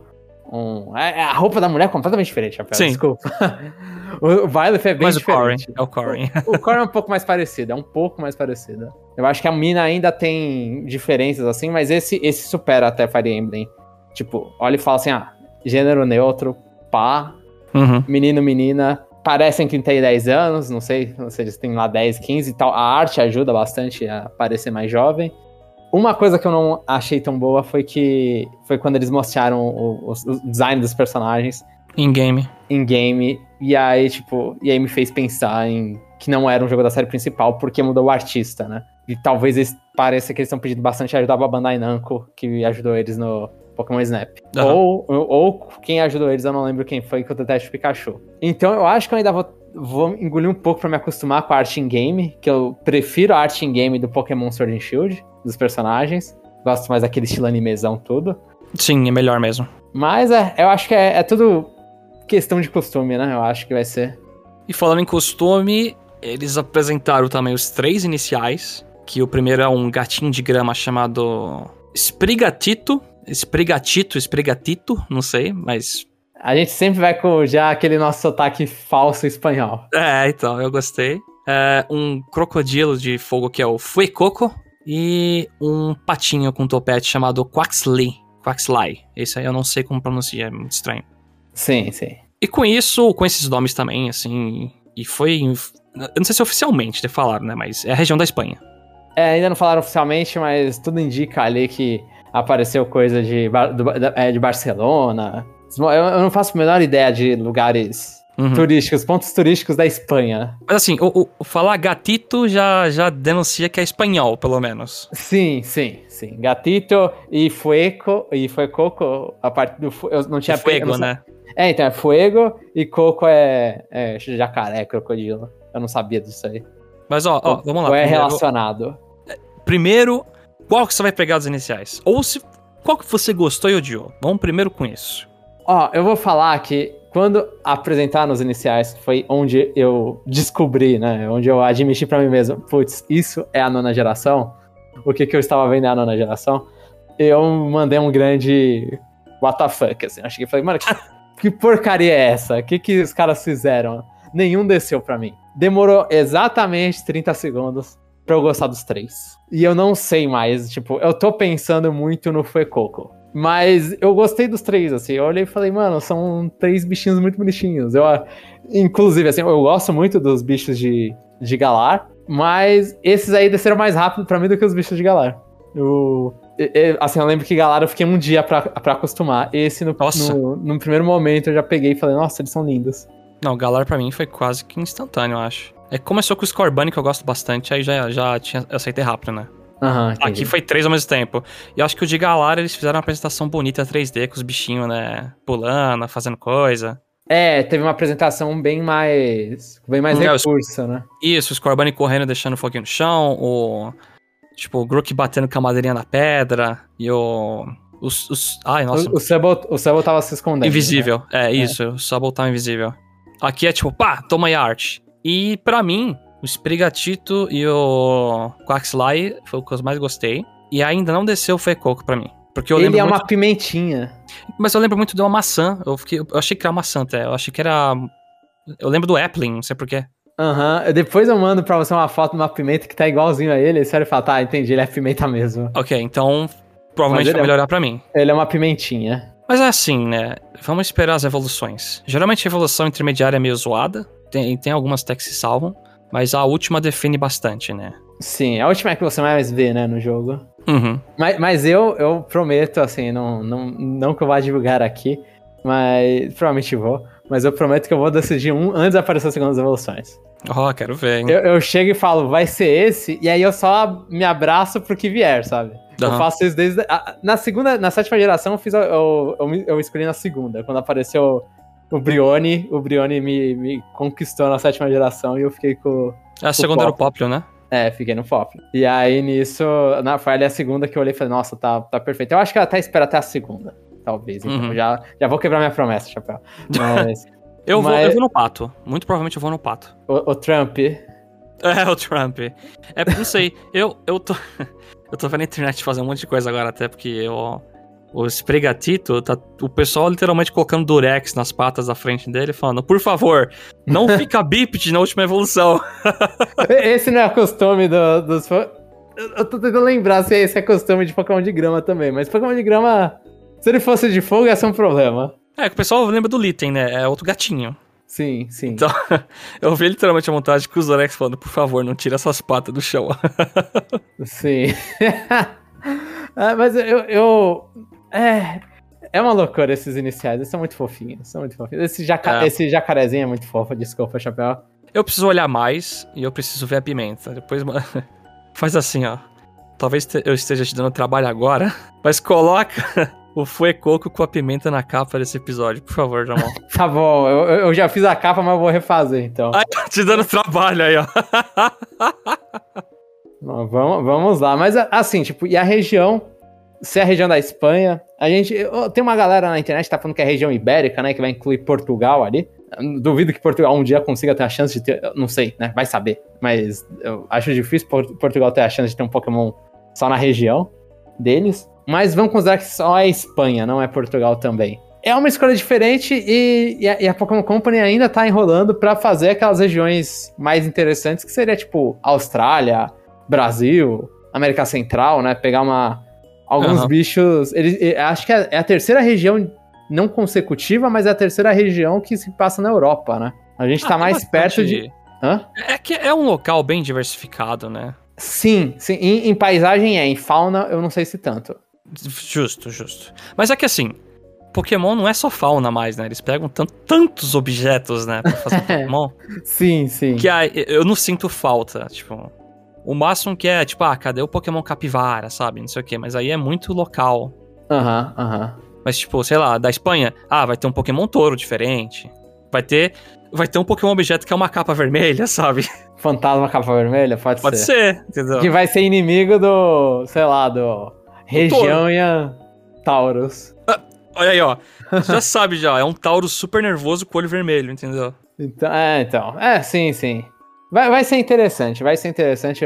um é, é a roupa da mulher é completamente diferente, Rafael, Sim. desculpa. o Violet é bem Mas diferente. o Corrin, é o Corrin. O, o é um pouco mais parecido, é um pouco mais parecido. Eu acho que a mina ainda tem diferenças assim, mas esse, esse supera até Fire Emblem. Tipo, olha e fala assim, ah, gênero neutro, pá, uhum. menino, menina, parecem que tem 10 anos, não sei, não sei se tem lá 10, 15 e tal. A arte ajuda bastante a parecer mais jovem. Uma coisa que eu não achei tão boa foi que foi quando eles mostraram o, o, o design dos personagens. Em game. Em game. E aí, tipo, e aí me fez pensar em que não era um jogo da série principal porque mudou o artista, né? E talvez eles, pareça que eles estão pedindo bastante ajuda pra Bandai Namco, que ajudou eles no Pokémon Snap. Uhum. Ou, ou quem ajudou eles, eu não lembro quem foi, que o Detective Pikachu. Então eu acho que eu ainda vou, vou engolir um pouco para me acostumar com a arte em game, que eu prefiro a arte em game do Pokémon Sword and Shield, dos personagens. Gosto mais daquele estilo animezão tudo. Sim, é melhor mesmo. Mas é, eu acho que é, é tudo questão de costume, né? Eu acho que vai ser. E falando em costume, eles apresentaram também os três iniciais, que o primeiro é um gatinho de grama chamado Sprigatito, Sprigatito, Sprigatito, não sei, mas... A gente sempre vai com já aquele nosso sotaque falso espanhol. É, então, eu gostei. É, um crocodilo de fogo que é o Fuecoco e um patinho com topete chamado Quaxley. Quaxley. Esse aí eu não sei como pronunciar, é muito estranho. Sim, sim. E com isso, com esses nomes também, assim, e foi. Eu não sei se oficialmente falaram, né? Mas é a região da Espanha. É, ainda não falaram oficialmente, mas tudo indica ali que apareceu coisa de, é, de Barcelona. Eu não faço a menor ideia de lugares uhum. turísticos, pontos turísticos da Espanha. Mas assim, o, o, falar gatito já, já denuncia que é espanhol, pelo menos. Sim, sim, sim. Gatito e fueco, e foi coco, a parte do... Eu não tinha... E fuego, né? É, então é fuego e coco é, é jacaré, crocodilo. Eu não sabia disso aí. Mas ó, ó vamos lá. Ou é relacionado. Primeiro, qual que você vai pegar dos iniciais? Ou se qual que você gostou e odiou? Vamos primeiro com isso. Ó, eu vou falar que quando apresentar nos iniciais, foi onde eu descobri, né? Onde eu admiti para mim mesmo, putz, isso é a nona geração. O que que eu estava vendo é a nona geração. Eu mandei um grande what the fuck, assim. Achei que falei, mano, que, que porcaria é essa? O que que os caras fizeram? Nenhum desceu para mim. Demorou exatamente 30 segundos pra eu gostar dos três. E eu não sei mais, tipo, eu tô pensando muito no Fuecoco. Mas eu gostei dos três, assim. Eu olhei e falei, mano, são três bichinhos muito bonitinhos. Eu, inclusive, assim, eu gosto muito dos bichos de, de Galar, mas esses aí desceram mais rápido para mim do que os bichos de Galar. Eu, eu, assim, eu lembro que Galar eu fiquei um dia pra, pra acostumar. Esse, no, no, no, primeiro momento, eu já peguei e falei, nossa, eles são lindos. Não, Galar para mim foi quase que instantâneo, eu acho. É começou com o Scorbunny, que eu gosto bastante, aí já, já tinha, aceitei rápido, né? Uhum, Aqui foi três ao mesmo tempo. E eu acho que o de Galar eles fizeram uma apresentação bonita 3D com os bichinhos, né? Pulando, fazendo coisa. É, teve uma apresentação bem mais. bem mais é, recurso, né? Isso, o Scorbunny correndo, deixando o foguinho no chão, o. Tipo, o Grook batendo com a madeirinha na pedra, e o. Os. os ai, nossa. O, o Subble, o Subble tava se escondendo. Invisível, né? é, isso, é. o Subble tava invisível. Aqui é tipo, pá, toma aí a arte. E para mim, o Sprigatito e o Quaxly foi o que eu mais gostei. E ainda não desceu o Fecoco pra mim. Porque eu Ele é muito... uma pimentinha. Mas eu lembro muito de uma maçã. Eu, fiquei... eu achei que era maçã até. Eu achei que era. Eu lembro do Appling, não sei porquê. Aham, uhum. depois eu mando pra você uma foto de uma pimenta que tá igualzinho a ele. E você vai falar, tá, entendi, ele é pimenta mesmo. Ok, então provavelmente vai melhorar é... pra mim. Ele é uma pimentinha. Mas é assim, né? Vamos esperar as evoluções. Geralmente a evolução intermediária é meio zoada. Tem, tem algumas até que se salvam. Mas a última define bastante, né? Sim, a última é que você mais vê, né, no jogo. Uhum. Mas, mas eu, eu prometo, assim, não, não, não que eu vá divulgar aqui, mas provavelmente vou. Mas eu prometo que eu vou decidir um antes de aparecer as segundas evoluções. Ó, oh, quero ver, hein? Eu, eu, chego e falo, vai ser esse, e aí eu só me abraço pro que vier, sabe? Uhum. Eu faço isso desde. A, na segunda, na sétima geração, eu fiz. Eu, eu, eu, escolhi na segunda, quando apareceu o Brione, o Brione me, me conquistou na sétima geração e eu fiquei com. A segunda era o Poplo, né? É, fiquei no Poplo. E aí nisso, na falha a segunda que eu olhei e falei, nossa, tá, tá perfeito. Eu acho que ela até espera até a segunda, talvez. Então uhum. já, já vou quebrar minha promessa, Chapéu. Mas. eu, mas... Vou, eu vou no pato. Muito provavelmente eu vou no pato. O, o Trump. É, o Trump. É, não sei, eu, eu tô. eu tô vendo a internet fazer um monte de coisa agora, até porque eu o espregatito, tá o pessoal literalmente colocando durex nas patas da frente dele, falando, por favor, não fica bípede na última evolução. esse não é o costume do, dos... Eu tô tentando lembrar se esse é costume de Pokémon de grama também, mas Pokémon de grama, se ele fosse de fogo, ia ser um problema. É, que o pessoal lembra do Litten, né? É outro gatinho. Sim, sim. Então, eu vi literalmente a montagem com os Durex falando, por favor, não tira essas patas do chão. sim. é, mas eu, eu. É. É uma loucura esses iniciais, eles são muito fofinhos, são muito fofinhos. Esse, jaca... É. esse jacarezinho é muito fofo, desculpa, chapéu. Eu preciso olhar mais e eu preciso ver a pimenta. Depois faz assim, ó. Talvez eu esteja te dando trabalho agora, mas coloca o Fuecoco com a pimenta na capa desse episódio, por favor, Jamal. tá bom, eu, eu, já fiz a capa, mas eu vou refazer então. Ai, tá te dando trabalho aí, ó. vamos, vamos lá, mas assim, tipo, e a região se é a região da Espanha. A gente. Tem uma galera na internet que tá falando que é a região ibérica, né? Que vai incluir Portugal ali. Duvido que Portugal um dia consiga ter a chance de ter. Não sei, né? Vai saber. Mas eu acho difícil Portugal ter a chance de ter um Pokémon só na região deles. Mas vamos considerar que só é Espanha, não é Portugal também. É uma escolha diferente e, e, a, e a, Pokémon Company ainda tá enrolando para fazer aquelas regiões mais interessantes, que seria tipo Austrália, Brasil, América Central, né? Pegar uma alguns uhum. bichos. Ele, acho que é, é a terceira região, não consecutiva, mas é a terceira região que se passa na Europa, né? A gente tá ah, mais perto de. Hã? É que é um local bem diversificado, né? Sim, sim. Em, em, paisagem é, em fauna eu não sei se tanto. Justo, justo. Mas é que assim, Pokémon não é só fauna mais, né? Eles pegam tantos objetos, né, pra fazer Pokémon. sim, sim. Que aí, eu não sinto falta, tipo. O máximo que é, tipo, ah, cadê o Pokémon Capivara, sabe? Não sei o quê, mas aí é muito local. Aham, uhum, aham. Uhum. Mas, tipo, sei lá, da Espanha, ah, vai ter um Pokémon touro diferente. Vai ter. Vai ter um Pokémon objeto que é uma capa vermelha, sabe? Fantasma capa vermelha? Pode, Pode ser. Pode ser, entendeu? Que vai ser inimigo do, sei lá, do Região Taurus. Ah, olha aí, ó. Você já sabe já, é um Taurus super nervoso com olho vermelho, entendeu? Então, é, então. É, sim, sim. Vai, vai ser interessante, vai ser interessante.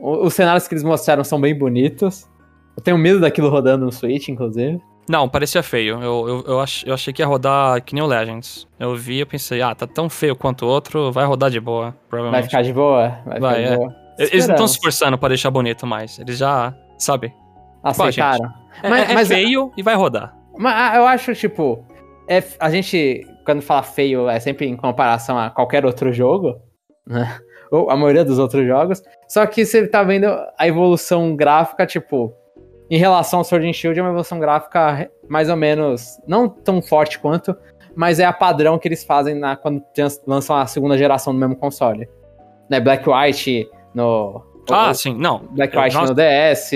os cenários que eles mostraram são bem bonitos. Eu tenho medo daquilo rodando no Switch, inclusive. Não, parecia feio. Eu, eu, eu, ach, eu achei que ia rodar que nem o Legends. Eu vi e pensei, ah, tá tão feio quanto o outro, vai rodar de boa, provavelmente. Vai ficar de boa? Vai, vai é. boa. Eles não estão se esforçando pra deixar bonito mais. Eles já, sabe? Aceitaram. É, mas, é, é mas, feio e vai rodar. Mas ah, eu acho, tipo, é, a gente, quando fala feio, é sempre em comparação a qualquer outro jogo né? Ou a maioria dos outros jogos. Só que você tá vendo a evolução gráfica, tipo, em relação ao Sword and Shield, é uma evolução gráfica mais ou menos, não tão forte quanto, mas é a padrão que eles fazem na, quando lançam a segunda geração do mesmo console. Né? Black White no. Ah, o, sim, não. Black White no DS,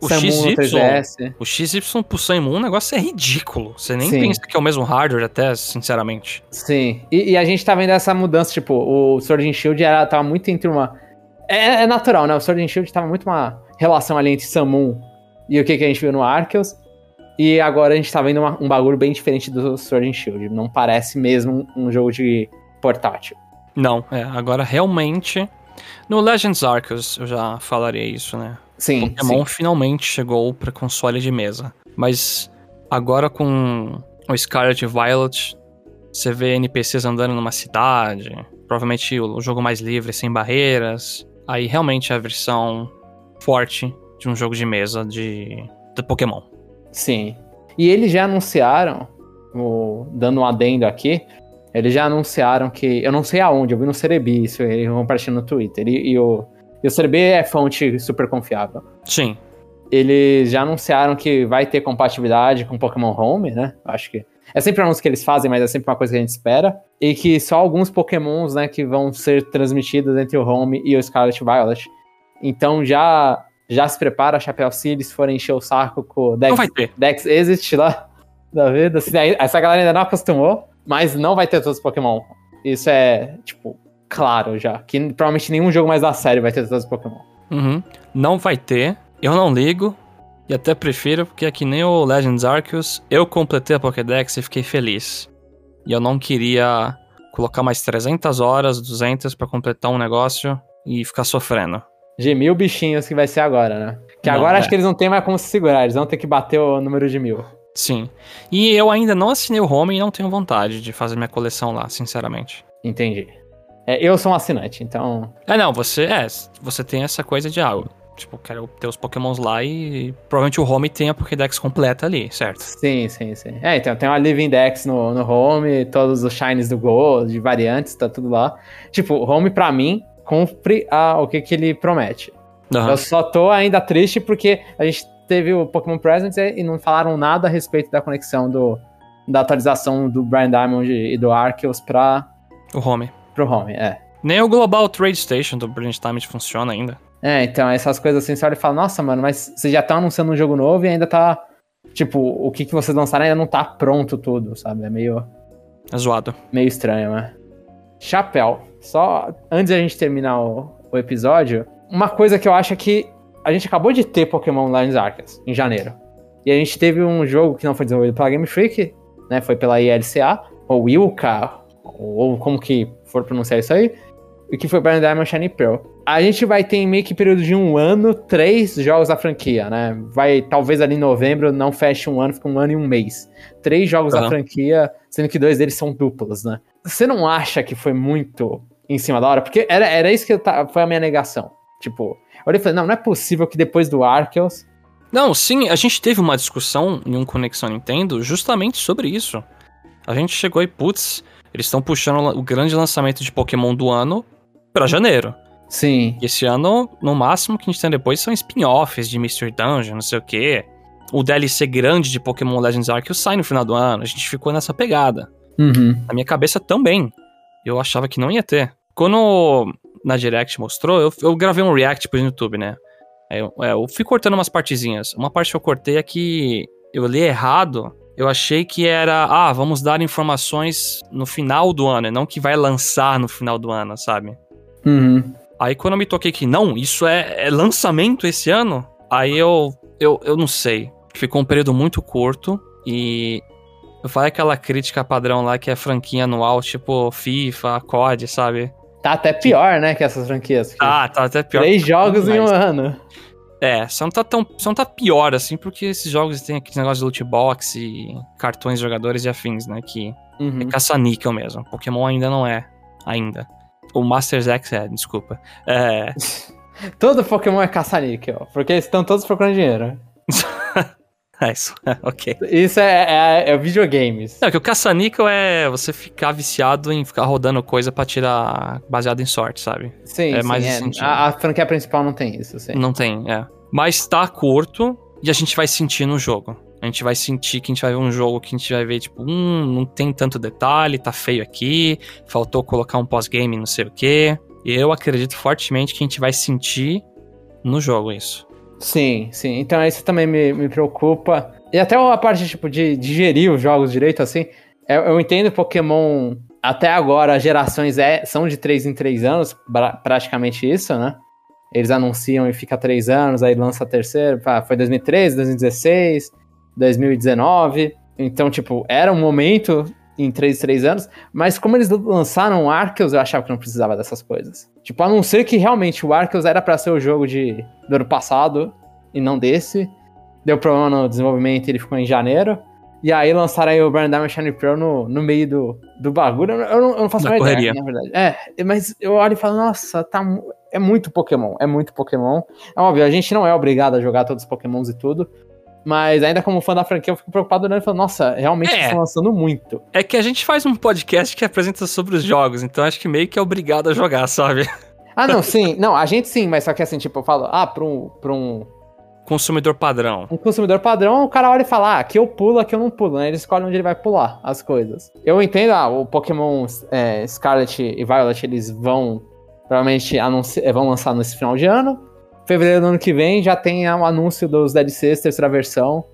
o XY, 3DS. O XY pro Samu, um negócio é ridículo. Você nem Sim. pensa que é o mesmo hardware até, sinceramente. Sim. E, e, a gente tá vendo essa mudança, tipo, o Sword and Shield era, tava muito entre uma... É, é, natural, né? O Sword and Shield tava muito uma relação ali entre Samun e o que, que a gente viu no Arceus. E agora a gente tá vendo uma, um bagulho bem diferente do Sword and Shield. Não parece mesmo um jogo de portátil. Não, é. Agora realmente... No Legends Arceus eu já falaria isso, né? Sim. Pokémon sim. finalmente chegou para console de mesa. Mas agora com o Scarlet Violet, você vê NPCs andando numa cidade. Provavelmente o jogo mais livre, sem barreiras. Aí realmente é a versão forte de um jogo de mesa de, de Pokémon. Sim. E eles já anunciaram, o, dando um adendo aqui, eles já anunciaram que. Eu não sei aonde, eu vi no Cerebi, isso eles compartilhando no Twitter. E, e o e o CRB é fonte super confiável. Sim. Eles já anunciaram que vai ter compatibilidade com Pokémon Home, né? Acho que. É sempre um anúncio que eles fazem, mas é sempre uma coisa que a gente espera. E que só alguns Pokémons, né, que vão ser transmitidos entre o Home e o Scarlet Violet. Então já já se prepara, Chapéu se eles forem encher o saco com o Dex, não vai ter. Dex Exit lá da vida. Assim, essa galera ainda não acostumou, mas não vai ter todos os Pokémon. Isso é, tipo, claro já. Que provavelmente nenhum jogo mais da série vai ter todos os Pokémon. Uhum. Não vai ter. Eu não ligo. E até prefiro, porque é que nem o Legends Arceus, eu completei a Pokédex e fiquei feliz. E eu não queria colocar mais 300 horas, 200 para completar um negócio e ficar sofrendo. De mil bichinhos que vai ser agora, né? Que não, agora é. acho que eles não têm mais como se segurar, eles vão ter que bater o número de mil. Sim. E eu ainda não assinei o home e não tenho vontade de fazer minha coleção lá, sinceramente. Entendi. É, eu sou um assinante, então. É, não, você é. Você tem essa coisa de algo. Ah, tipo, quero ter os pokémons lá e provavelmente o home tem a Pokédex completa ali, certo? Sim, sim, sim. É, então tem uma Living Dex no, no home, todos os shines do Go, de variantes, tá tudo lá. Tipo, o home pra mim, cumpre a, o que, que ele promete. Uhum. Eu só tô ainda triste porque a gente teve o Pokémon Presents e não falaram nada a respeito da conexão do, da atualização do Brian Diamond e do Arceus pra... O home. Pro home, é. Nem o Global Trade Station do Brilliant Diamond funciona ainda. É, então, essas coisas assim, você olha e fala, nossa, mano, mas vocês já estão anunciando um jogo novo e ainda tá... Tipo, o que, que vocês lançaram ainda não tá pronto tudo, sabe? É meio... É zoado. Meio estranho, né? Chapéu. Só antes de a gente terminar o, o episódio, uma coisa que eu acho é que a gente acabou de ter Pokémon Legends Arceus em janeiro. E a gente teve um jogo que não foi desenvolvido pela Game Freak, né? Foi pela ILCA, ou Ilka, ou como que for pronunciar isso aí, e que foi Brian Diamond Shiny Pearl. A gente vai ter em meio que período de um ano, três jogos da franquia, né? Vai, talvez ali em novembro não feche um ano, fica um ano e um mês. Três jogos uhum. da franquia, sendo que dois deles são duplos, né? Você não acha que foi muito em cima da hora? Porque era, era isso que tá, foi a minha negação. Tipo, eu olhei e falei, não, não é possível que depois do Arceus... Não, sim, a gente teve uma discussão em um Conexão Nintendo justamente sobre isso. A gente chegou e, putz, eles estão puxando o grande lançamento de Pokémon do ano para janeiro. Sim. E esse ano, no máximo que a gente tem depois são spin-offs de Mystery Dungeon, não sei o quê. O DLC grande de Pokémon Legends Arceus sai no final do ano. A gente ficou nessa pegada. Uhum. Na minha cabeça também. Eu achava que não ia ter. Quando na Direct mostrou, eu, eu gravei um react pro YouTube, né? Eu, é, eu fui cortando umas partezinhas. Uma parte que eu cortei é que eu li errado. Eu achei que era, ah, vamos dar informações no final do ano, e não que vai lançar no final do ano, sabe? Uhum. Aí quando eu me toquei que não, isso é, é lançamento esse ano, aí eu, eu, eu não sei. Ficou um período muito curto e eu falei aquela crítica padrão lá que é franquia anual, tipo FIFA, COD, sabe? Tá até pior, né, que essas franquias. Ah, tá até pior. Três jogos em um ano. É, só não tá tão. Só não tá pior, assim, porque esses jogos têm aquele negócio de loot box e cartões de jogadores e afins, né? Que uhum. é caça-níquel mesmo. Pokémon ainda não é. Ainda. O Masters X é, desculpa. É. Todo Pokémon é caça-níquel, porque estão todos procurando dinheiro. É isso, ok. Isso é, é, é videogames. Não, que o caça-níquel é você ficar viciado em ficar rodando coisa pra tirar baseado em sorte, sabe? Sim, é sim, mais é. A, a, franquia principal não tem isso, sim. Não tem, é. Mas tá curto e a gente vai sentir no jogo. A gente vai sentir que a gente vai ver um jogo que a gente vai ver, tipo, hum, não tem tanto detalhe, tá feio aqui, faltou colocar um pós-game, não sei o quê. E eu acredito fortemente que a gente vai sentir no jogo isso. Sim, sim. Então isso também me, me preocupa. E até a parte, tipo, de digerir os jogos direito, assim. Eu, eu entendo Pokémon. Até agora, as gerações é, são de 3 em 3 anos, praticamente isso, né? Eles anunciam e fica 3 anos, aí lança a terceira. Foi 2013, 2016, 2019. Então, tipo, era um momento em 3 3 anos, mas como eles lançaram Arceus, eu achava que não precisava dessas coisas. Tipo, a não ser que realmente o Arceus era para ser o jogo de, do ano passado e não desse. Deu problema no desenvolvimento e ele ficou em janeiro. E aí lançaram aí o Brand Diamond Shiny Pearl no, no meio do, do bagulho. Eu não, eu não faço mais ideia, na verdade. É, mas eu olho e falo, nossa, tá, é muito Pokémon, é muito Pokémon. É óbvio, a gente não é obrigado a jogar todos os Pokémons e tudo. Mas ainda como fã da franquia, eu fico preocupado olhando e falando, nossa, realmente é, estão lançando muito. É que a gente faz um podcast que apresenta sobre os jogos, então acho que meio que é obrigado a jogar, sabe? Ah, não, sim. Não, a gente sim, mas só que assim, tipo, eu falo, ah, pra um. Pra um consumidor padrão. Um consumidor padrão, o cara olha e fala, ah, aqui eu pulo, aqui eu não pulo, né? Ele escolhe onde ele vai pular as coisas. Eu entendo, ah, o Pokémon é, Scarlet e Violet, eles vão, provavelmente, vão lançar nesse final de ano fevereiro do ano que vem já tem o um anúncio dos DLCs, terceira versão,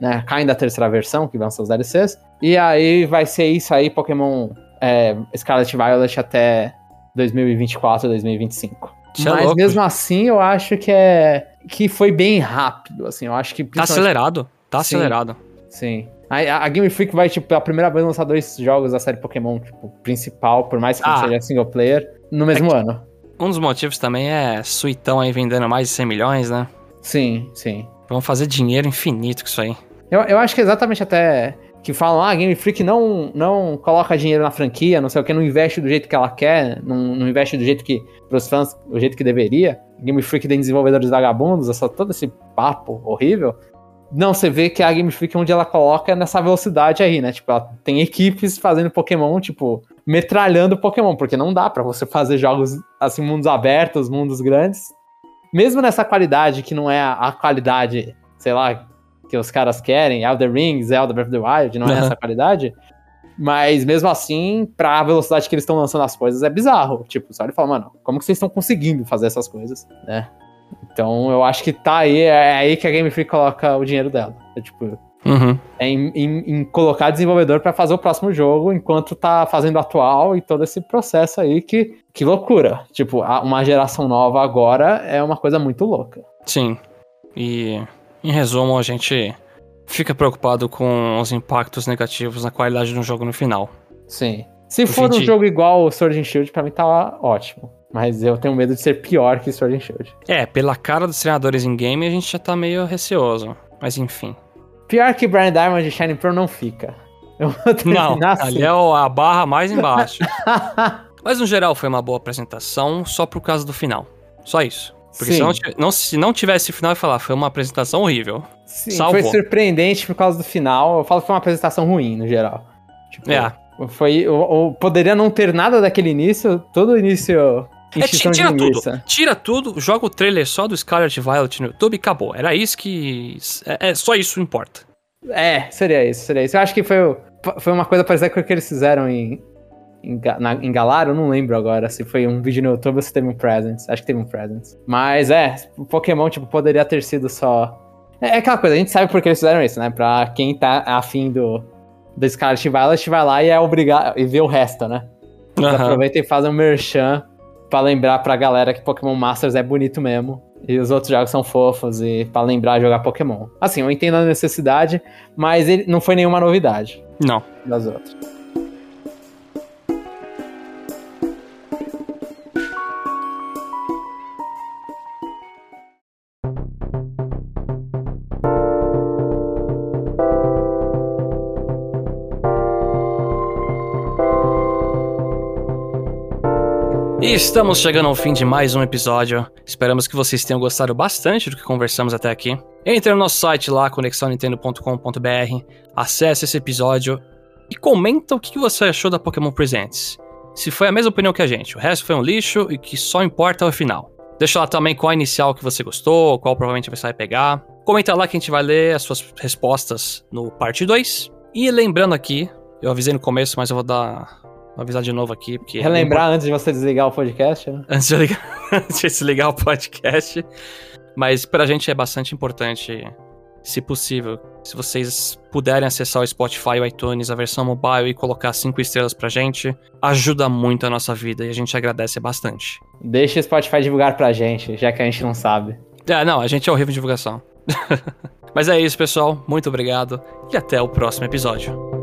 né? Caindo da terceira versão, que vão ser os DLCs. E aí vai ser isso aí, Pokémon é, Scarlet Violet até 2024, 2025. Isso é Mas é mesmo assim, eu acho que é que foi bem rápido, assim, eu acho que... Tá acelerado, tá sim, acelerado. Sim. A, a, Game Freak vai, tipo, pela primeira vez lançar dois jogos da série Pokémon, tipo, principal, por mais que ah, seja single player, no mesmo é ano. Um dos motivos também é Suitão aí vendendo mais de 100 milhões, né? Sim, sim. Vamos fazer dinheiro infinito com isso aí. Eu, eu acho que é exatamente até que falam, ah, a Game Freak não, não coloca dinheiro na franquia, não sei o que, não investe do jeito que ela quer, não, não investe do jeito que, pros fãs, do jeito que deveria. Game Freak tem desenvolvedores vagabundos, essa, todo esse papo horrível. Não, você vê que a Game Freak, onde ela coloca nessa velocidade aí, né? Tipo, ela tem equipes fazendo Pokémon, tipo, metralhando Pokémon, porque não dá para você fazer jogos assim, mundos abertos, mundos grandes, mesmo nessa qualidade que não é a, a qualidade, sei lá, que os caras querem, Elder Rings, Zelda Breath of the Wild, não é essa qualidade. Mas mesmo assim, pra velocidade que eles estão lançando as coisas, é bizarro. Tipo, só ele fala, mano, como que vocês estão conseguindo fazer essas coisas, né? Então eu acho que tá aí, é aí que a Game Freak coloca o dinheiro dela. É tipo, Uhum. É em, em, em, colocar desenvolvedor para fazer o próximo jogo enquanto tá fazendo o atual e todo esse processo aí que, que loucura. Tipo, uma geração nova agora é uma coisa muito louca. Sim. E em resumo, a gente fica preocupado com os impactos negativos na qualidade do jogo no final. Sim. Se for um jogo igual o Sword and Shield, pra mim tá ótimo. Mas eu tenho medo de ser pior que Sword and Shield. É, pela cara dos treinadores em game, a gente já tá meio receoso. Mas enfim. Pior que Brian Diamond e Shining Pearl não fica. não, assim. ali é a barra mais embaixo. Mas no geral foi uma boa apresentação, só por causa do final. Só isso. Porque se não, não, se não tivesse final, eu ia falar, foi uma apresentação horrível. Sim, Salvou. foi surpreendente por causa do final. Eu falo que foi uma apresentação ruim, no geral. Tipo, é. Foi, ou, ou, poderia não ter nada daquele início, todo o início é, tira tudo. Tira tudo, joga o trailer só do Scarlet Violet no YouTube e acabou. Era isso que. É, é só isso importa. É, seria isso, seria isso. Eu acho que foi, foi uma coisa parecida com o que eles fizeram em, Galar, eu não lembro agora se foi um vídeo no YouTube ou se teve um Presents. Acho que teve um Presents. Mas é, o Pokémon, tipo, poderia ter sido só. É, é aquela coisa, a gente sabe por que eles fizeram isso, né? Pra quem tá afim do, do Scarlet Violet, vai lá e é obrigado. e vê o resto, né? Uhum. aproveitam e fazem um merchan para lembrar pra galera que Pokémon Masters é bonito mesmo. E os outros jogos são fofos e para lembrar jogar Pokémon. Assim, eu entendo a necessidade, mas ele não foi nenhuma novidade. Não. Das outras. Estamos chegando ao fim de mais um episódio. Esperamos que vocês tenham gostado bastante do que conversamos até aqui. Entre no nosso site lá, conexãonintendo.com.br, acesse esse episódio e comenta o que você achou da Pokémon Presents. Se foi a mesma opinião que a gente, o resto foi um lixo e que só importa o final. Deixa lá também qual a inicial que você gostou, qual provavelmente você vai pegar. Comenta lá que a gente vai ler as suas respostas no parte 2. E lembrando aqui, eu avisei no começo, mas eu vou dar Vou avisar de novo aqui, porque. É Relembrar antes de você desligar o podcast, né? Antes de, ligar, antes de desligar o podcast. Mas pra gente é bastante importante, se possível, se vocês puderem acessar o Spotify, o iTunes, a versão mobile e colocar cinco estrelas pra gente, ajuda muito a nossa vida e a gente agradece bastante. Deixa o Spotify divulgar pra gente, já que a gente não sabe. É, não, a gente é horrível em divulgação. Mas é isso, pessoal. Muito obrigado e até o próximo episódio.